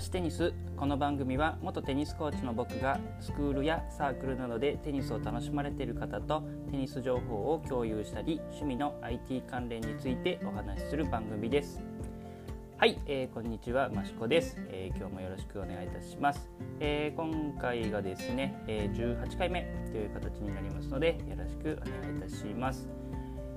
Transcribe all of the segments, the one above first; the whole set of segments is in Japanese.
マシテニス。この番組は元テニスコーチの僕がスクールやサークルなどでテニスを楽しまれている方とテニス情報を共有したり趣味の IT 関連についてお話しする番組です。はい、えー、こんにちはマシコです、えー、今日もよろしくお願いいたします、えー、今回がですね、え18回目という形になりますのでよろしくお願いいたします。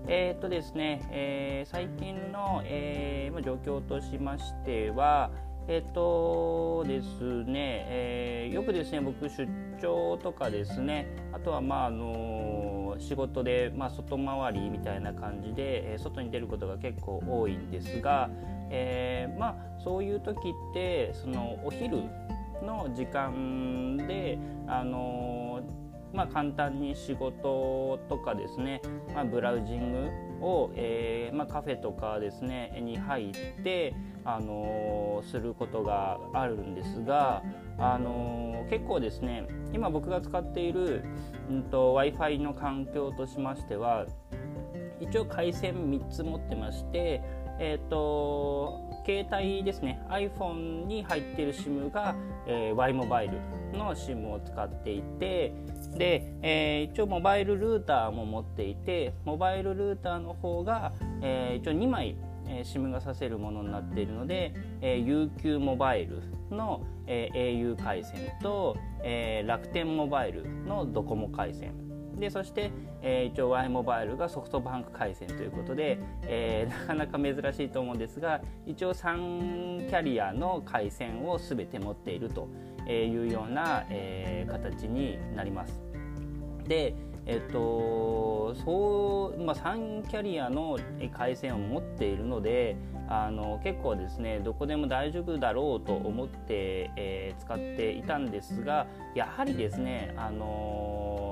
えー、っとですね、え最近の、え状況としましては、えっとですね、えー、よくですね僕出張とかですねあとはまああの仕事で、まあ、外回りみたいな感じで、えー、外に出ることが結構多いんですが、えー、まあそういう時ってそのお昼の時間であのまあ、簡単に仕事とかですね、まあ、ブラウジングを、えーまあ、カフェとかですねに入って、あのー、することがあるんですが、あのー、結構ですね今僕が使っている、うん、と w i f i の環境としましては一応回線3つ持ってまして、えーと携帯ですね。iPhone に入っている SIM が、えー、Y モバイルの SIM を使っていてで、えー、一応モバイルルーターも持っていてモバイルルーターの方が、えー、一応2枚 SIM がさせるものになっているので、えー UQ モバイルの、えー au 回線と、え楽天モバイルのドコモ回線でそして、えー、一応 Y モバイルがソフトバンク回線ということで、えー、なかなか珍しいと思うんですが一応3キャリアの回線を全て持っているというような、えー、形になります。でえっとそうまあ、3キャリアの回線を持っているのであの結構ですねどこでも大丈夫だろうと思って、えー、使っていたんですがやはりですねあのー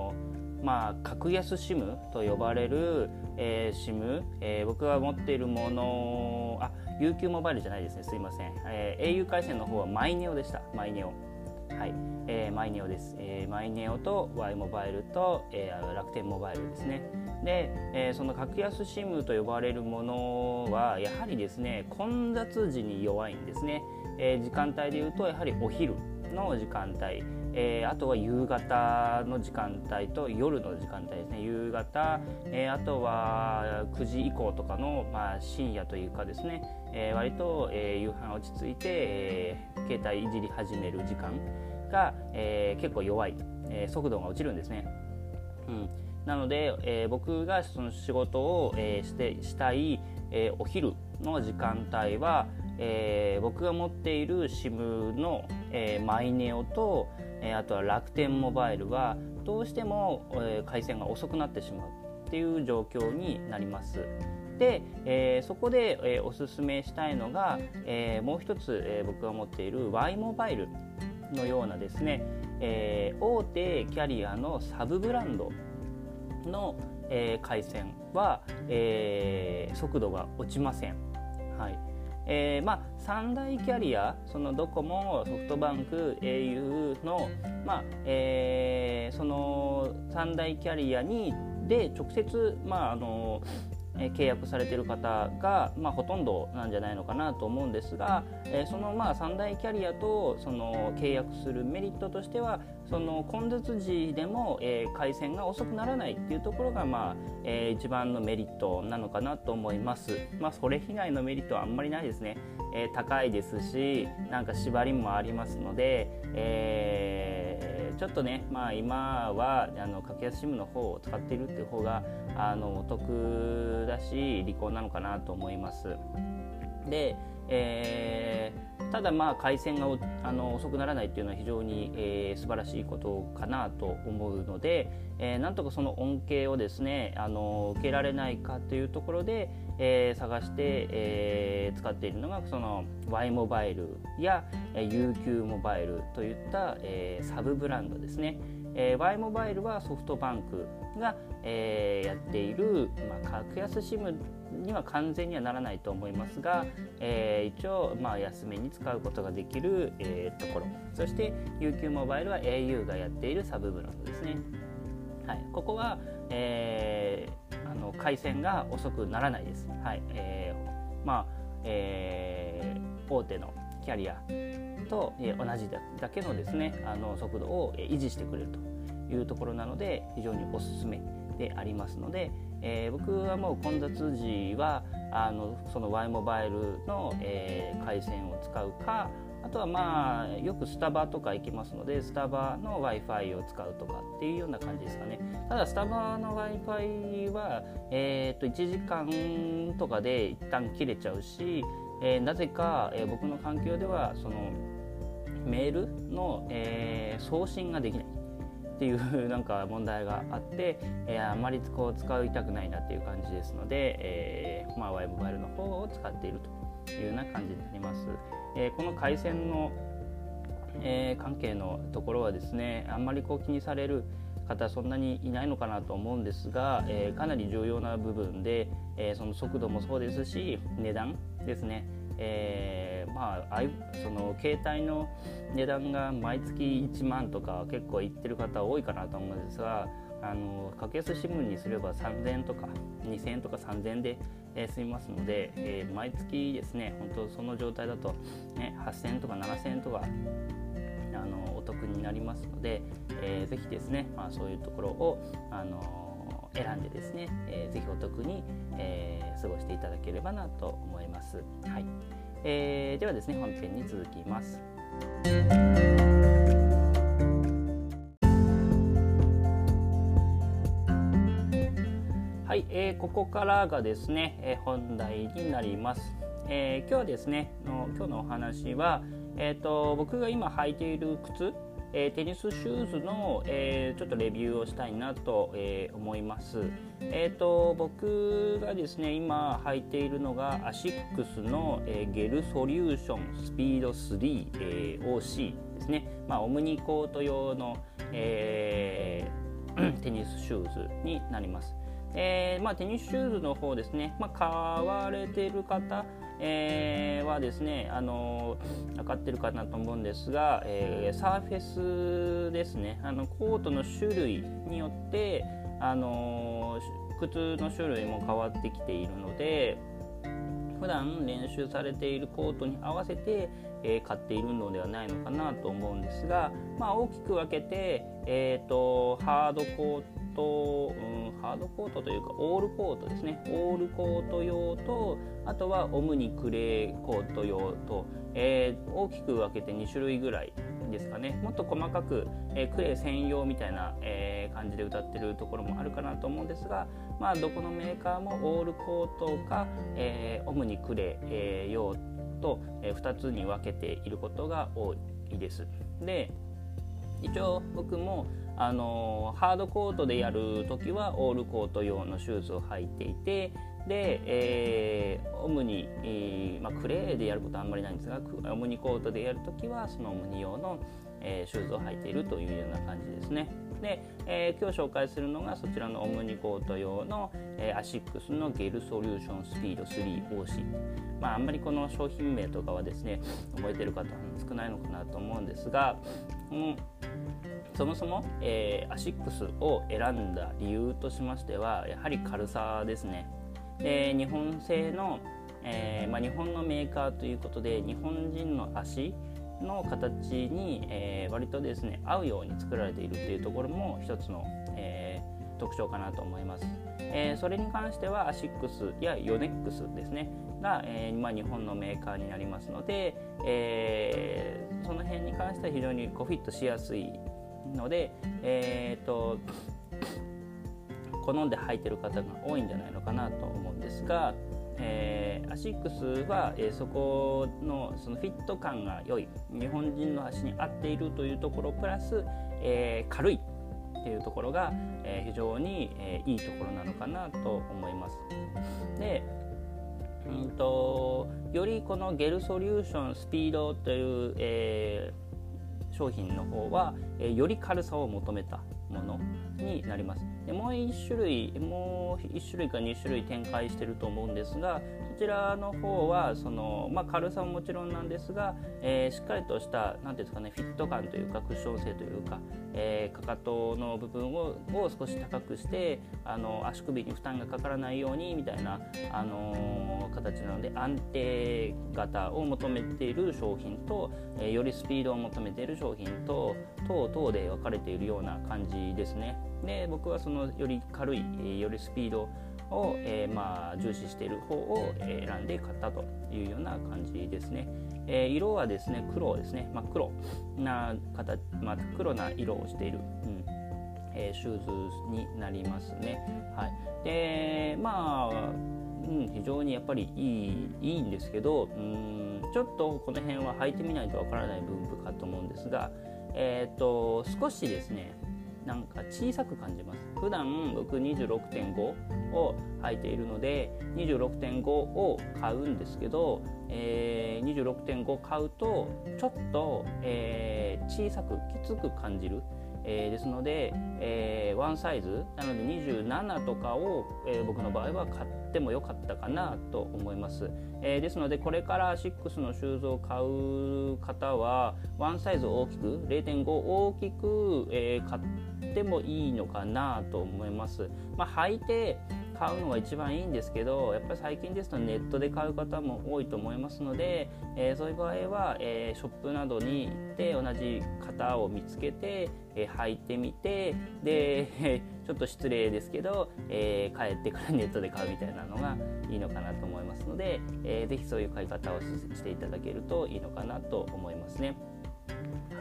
まあ、格安 SIM と呼ばれる、えー、SIM、えー、僕が持っているものあ UQ モバイルじゃないですね。すいません、えー、au 回線の方はマイネオでした。マイネオ。はい、えー、マイネオです、えー、マイネオと Y モバイルと、えー、楽天モバイルですね。で、えー、その格安 SIM と呼ばれるものはやはりですね混雑時に弱いんですね、えー、時間帯でいうとやはりお昼の時間帯。えー、あとは夕方の時間帯と夜の時間帯ですね。夕方、えー、あとは9時以降とかの、まあ、深夜というかですね、えー、割と、え夕飯落ち着いて、え携帯いじり始める時間が、え結構弱い、え速度が落ちるんですね。うん。なので、え僕がその仕事を、えしてしたい、えお昼の時間帯は、え僕が持っている SIM の、えマイネオと、えあとは楽天モバイルはどうしても、え回線が遅くなってしまうっていう状況になります。で、えー、そこで、えー、おすすめしたいのが、えー、もう一つ、え僕が持っている Y モバイルのようなですね、え大手キャリアのサブブランドの、え回線は、え速度が落ちません。はいえー、まあ、三大キャリアそのドコモソフトバンク au の、まあえー、その三大キャリアにで直接、まあ、あのえ契約されている方が、まあ、ほとんどなんじゃないのかなと思うんですが、えそのまあ三大キャリアとその契約するメリットとしてはその混雑時でも、え回線が遅くならないっていうところが、まあえ一番のメリットなのかなと思います。まあ、それ以外のメリットはあんまりないですね。え高いですしなんか縛りもありますので、えーちょっとね、まあ、今はあの格安 SIM の方を使っているっていう方があのお得だし利口なのかなと思います。で、えー、ただまあ回線があの遅くならないっていうのは非常に、えー、素晴らしいことかなと思うので、えー、なんとかその恩恵をですねあの受けられないかというところで、えー、探して、えー、使っているのがその Y モバイルや、えー、UQ モバイルといった、えー、サブブランドですね。えー、Y モバイルはソフトバンクが、えー、やっている、まあ、格安 SIM には完全にはならないと思いますが、えー、一応、まあ、安めに使うことができる、えー、ところそして UQ モバイルは au がやっているサブブランドですね。はい、ここは、えー、あの回線が遅くならないです。はいえーまあえー、大手の、キャリアと、え同じだけのですねあの速度を維持してくれるというところなので非常におすすめでありますので、えー、僕はもう混雑時はあのその Y モバイルの、えー、回線を使うかあとはまあよくスタバとか行きますのでスタバの w i f i を使うとかっていうような感じですかね。ただスタバの w i f i は、えー、と1時間とかで一旦切れちゃうし、えー、なぜか、えー、僕の環境ではそのメールの、えー、送信ができない。っていうなんか問題があって、えー、あまりこう使いたくないなっていう感じですので、えーまあ、Y モバイルの方を使っているというような感じになります。えー、この回線の、えー、関係のところはですねあんまりこう気にされる方そんなにいないのかなと思うんですが、えー、かなり重要な部分で、えー、その速度もそうですし値段ですね、えー、まあその携帯の値段が毎月1万とか結構いってる方多いかなと思うんですがあの格安 SIM にすれば3000円とか2000円とか3000円で、え、済みますので、えー、毎月ですね本当その状態だと、ね、8000円とか7000円とかあのお得になりますので、えー、ぜひですね、まあ、そういうところを、あの選んでですね、えー、ぜひお得に、えー、過ごしていただければなと思います。はいえー、ではですね本編に続きます。はい、えー、ここからがですね、えー、本題になります。えー、今日はですねの今日のお話は、えーと、僕が今履いている靴、えー、テニスシューズの、えー、ちょっとレビューをしたいなと、えー、思います。えーと、僕がですね今履いているのがアシックスの、えー、 GEL-SOLUTION SPEED 3、えー、OC ですね、まあ、オムニコート用の、えー、テニスシューズになります。えーまあ、テニスシューズの方ですね、まあ、買われている方、えー、はですね、あの分かってるかなと思うんですが、えー、サーフェスですね。あのコートの種類によって、あの靴の種類も変わってきているので普段練習されているコートに合わせて、えー、買っているのではないのかなと思うんですが、まあ、大きく分けて、えーと、ハードコート、うん、ハードコートというかオールコートですねオールコート用とあとはオムニクレーコート用と、えー、大きく分けて2種類ぐらいですかねもっと細かく、えー、クレー専用みたいな、えー、感じで歌ってるところもあるかなと思うんですが、まあ、どこのメーカーもオールコートか、えー、オムニクレー、えー、用と、えー、2つに分けていることが多いです。で一応僕もあのハードコートでやる時はオールコート用のシューズを履いていてで、えー、オムニ、えーまあ、クレーでやることはあんまりないんですがオムニコートでやる時はそのオムニ用の、えー、シューズを履いているというような感じですね。で、えー、今日紹介するのがそちらのオムニコート用の、えー、アシックスのゲルソリューションスピード 3OC。まあ、あんまりこの商品名とかはですね覚えてる方少ないのかなと思うんですが、うん、そもそも、えー、アシックスを選んだ理由としましてはやはり軽さですね。で日本製の、えーまあ、日本のメーカーということで日本人の足の形に、えー、割とですね合うように作られているというところも一つの、えー、特徴かなと思います、えー、それに関してはアシックスやヨネックスですねが、えーまあ、日本のメーカーになりますので、えー、その辺に関しては非常にこうフィットしやすいので、えーと好んで履いてる方が多いんじゃないのかなと思うんですが、えー、アシックスは、えー、そこのそのフィット感が良い日本人の足に合っているというところプラス、えー、軽いっていうところが、えー、非常に、えー、いいところなのかなと思います。でうんとよりこのゲルソリューションスピードという、えー、商品の方は、えー、より軽さを求めたものになりますでもう1種類もう1種類か2種類展開してると思うんですがそちらの方はその、まあ、軽さももちろんなんですが、えー、しっかりとした何ていうんですかねフィット感というかクッション性というか、えー、かかとの部分をを少し高くしてあの足首に負担がかからないようにみたいな、あのー、形なので安定型を求めている商品と、えー、よりスピードを求めている商品と等々で分かれているような感じですね。で僕はそのより軽いよりスピードを、えー、まあ、重視している方を選んで買ったというような感じですね。えー、色はですね黒ですね真っ黒な形、真っ黒な色をしている、うんえー、シューズになりますね。はい、でまあ、うん、非常にやっぱりいいいいんですけどうんちょっとこの辺は履いてみないとわからない部分かと思うんですが、えーと少しですねなんか小さく感じます。普段僕26.5を履いているので26.5を買うんですけど、えー、26.5買うとちょっと、えー、小さくきつく感じる。えー、ですので、えー、ワンサイズ。なので27とかを、えー、僕の場合は買ってもよかったかなと思います、えですのでこれから6のシューズを買う方はワンサイズ大きく0.5大きく、え買ってもいいのかなと思います、まあ、履いて買うのが一番いいんですけどやっぱり最近ですとネットで買う方も多いと思いますので、えー、そういう場合は、えー、ショップなどに行って同じ型を見つけて、えー、履いてみてで ちょっと失礼ですけど、え帰ってからネットで買うみたいなのがいいのかなと思いますので、えー、ぜひそういう買い方をしていただけるといいのかなと思いますね。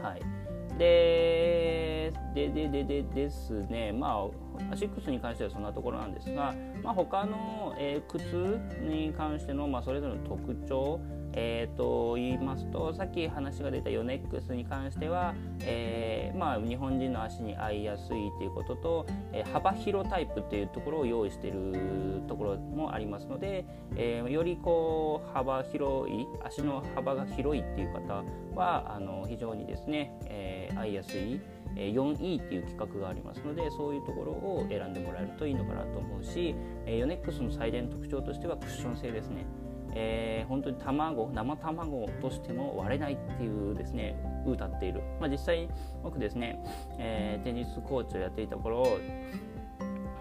はいでででででですね。まあアシックスに関してはそんなところなんですが、まあ、他の、えー、靴に関しての、まあ、それぞれの特徴えー、と言いますとさっき話が出たヨネックスに関しては、えー、まあ、日本人の足に合いやすいということと、えー、幅広タイプというところを用意しているところもありますので、えよりこう幅広い足の幅が広いっていう方はあの非常にですね、え合いやすい 4E っていう企画がありますのでそういうところを選んでもらえるといいのかなと思うしヨネックスの最大の特徴としてはクッション性ですね。えー、本当に卵生卵落としても割れないっていうですね謳っている、まあ、実際僕ですね、えー、テニスコーチをやっていた頃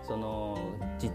その実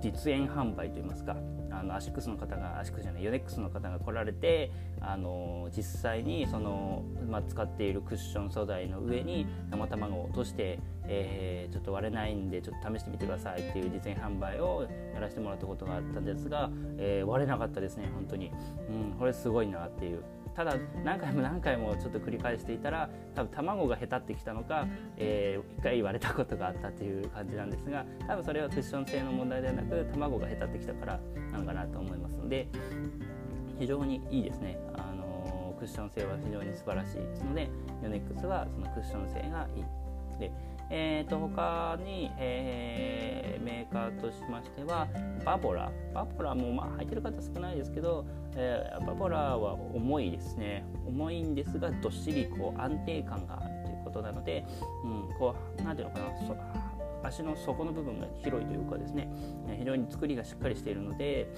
実演販売といいますかあのアシックスの方がアシックスじゃないヨネックスの方が来られてあの実際にその、まあ、使っているクッション素材の上に生卵を落として、えー、ちょっと割れないんでちょっと試してみてくださいっていう実演販売をやらせてもらったことがあったんですが、えー、割れなかったですね本当に、うん、これすごいなっていう。ただ何回も何回もちょっと繰り返していたら多分卵がへたってきたのか、えー、1回言われたことがあったという感じなんですが多分それはクッション性の問題ではなく卵がへたってきたからなのかなと思いますので非常にいいですね。あのクッション性は非常に素晴らしいですのでヨネックスはそのクッション性がいい。でえーと、他に、えー、メーカーとしましてはバボラ。バボラもまあ履いてる方少ないですけど、えー、バボラは重いですね。重いんですがどっしりこう安定感があるということなので、うん、こうなんていうのかな足の底の部分が広いというかですね非常に作りがしっかりしているので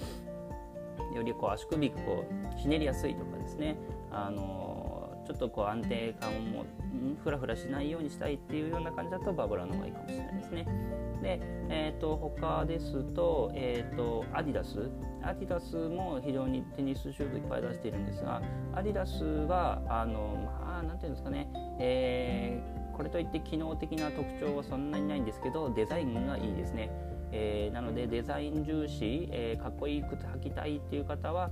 よりこう足首こうひねりやすいとかですねあのちょっとこう安定感もふらふらしないようにしたいっていうような感じだとバブラの方がいいかもしれないですね。で、えーと、他ですと,、えーと、アディダスアディダスも非常にテニスシューズいっぱい出しているんですがアディダスはあのまあなんていうんですかね、えー、これといって機能的な特徴はそんなにないんですけどデザインがいいですね。えー、なのでデザイン重視、えー、かっこいい靴履きたいっていう方は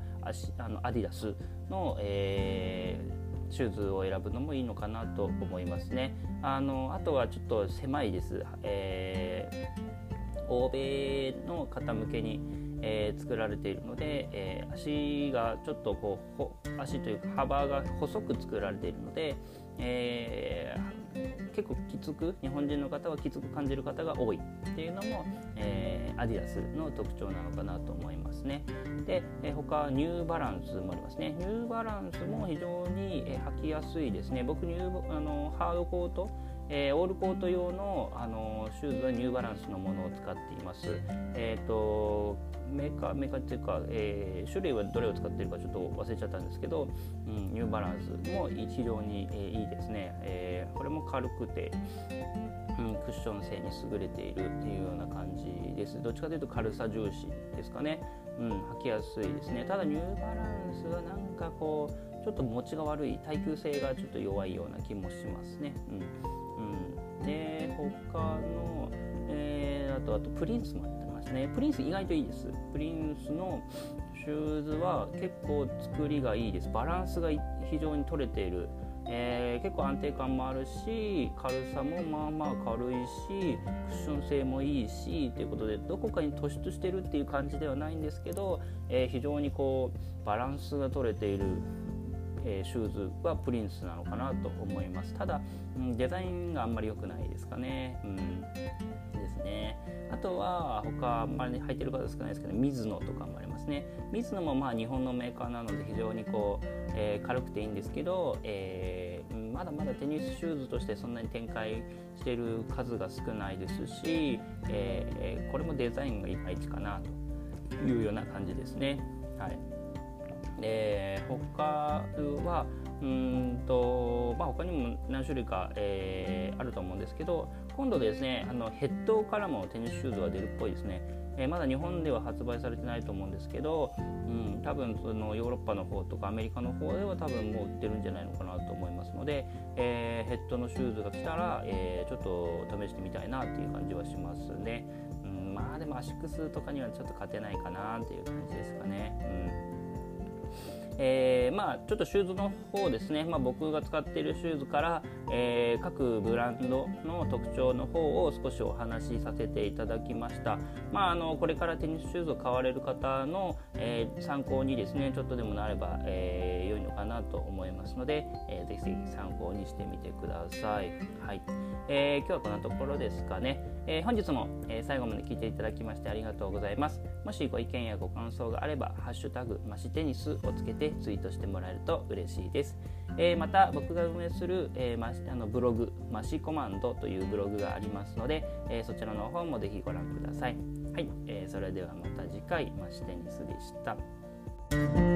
あのアディダスの、えーシューズを選ぶのもいいのかなと思いますね。あのあとはちょっと狭いです。えー、欧米の方向けに、えー、作られているので、えー、足がちょっとこう足というか幅が細く作られているので、えー、結構きつく日本人の方はきつく感じる方が多いっていうのも、えー、アディダスの特徴なのかなと思いますね。で、えー、他ニューバランスもありますね。ニューバランスも非常に、えー、履きやすいですね。僕ニューあのハードコートえー、オールコート用の、あのシューズはニューバランスのものを使っています。えーと、メーカーメーカーっていうか、えー、種類はどれを使ってるかちょっと忘れちゃったんですけど、うん、ニューバランスも非常に、えー、いいですね、えー、これも軽くて、うん、クッション性に優れているっていうような感じです。どっちかというと軽さ重視ですかね、うん、履きやすいですね。ただニューバランスはなんかこうちょっと持ちが悪い耐久性がちょっと弱いような気もしますね、うん。うん、で他の、えー、あとあとプリンスもやってますね。プリンス意外といいです。プリンスのシューズは結構作りがいいです。バランスが非常に取れている。えー、結構安定感もあるし軽さもまあまあ軽いしクッション性もいいしということでどこかに突出してるっていう感じではないんですけど、えー、非常にこうバランスが取れている、えー、シューズはプリンスなのかなと思います。ただ、うん、デザインがあんまり良くないですかね、うん、ですね。あとは他あんまり履いてる方少ないですけどミズノとかもありますね。ミズノもまあ日本のメーカーなので非常にこう、えー、軽くていいんですけど、えー、まだまだテニスシューズとしてそんなに展開してる数が少ないですし、えー、これもデザインがいまいちかなというような感じですね。はい。えー、他はうんと、まあ、他にも何種類か、えー、あると思うんですけど今度ですねあのヘッドからもテニスシューズが出るっぽいですね、えー、まだ日本では発売されてないと思うんですけど、うん、多分そのヨーロッパの方とかアメリカの方では多分もう売ってるんじゃないのかなと思いますので、えー、ヘッドのシューズが来たら、えー、ちょっと試してみたいなっていう感じはしますね、うん、まあでもアシックスとかにはちょっと勝てないかなっていう感じですかね、うん。えー、まあちょっとシューズの方ですね、まあ、僕が使っているシューズから、えー、各ブランドの特徴の方を少しお話しさせていただきました、まあ、あのこれからテニスシューズを買われる方の、えー、参考にですねちょっとでもなれば、えー、良いのかなと思いますので、えー、ぜひぜひ参考にしてみてください、はい。えー、今日はこんなところですかね、え、本日も、え、最後まで聞いていただきましてありがとうございます。もしご意見やご感想があれば「ハッシュタグマシテニス」をつけてツイートしてもらえると嬉しいです。えー、また僕が運営する、えー、あのブログましコマンドというブログがありますので、えー、そちらの方もぜひご覧ください。はい、えー、それではまた次回ましテニスでした。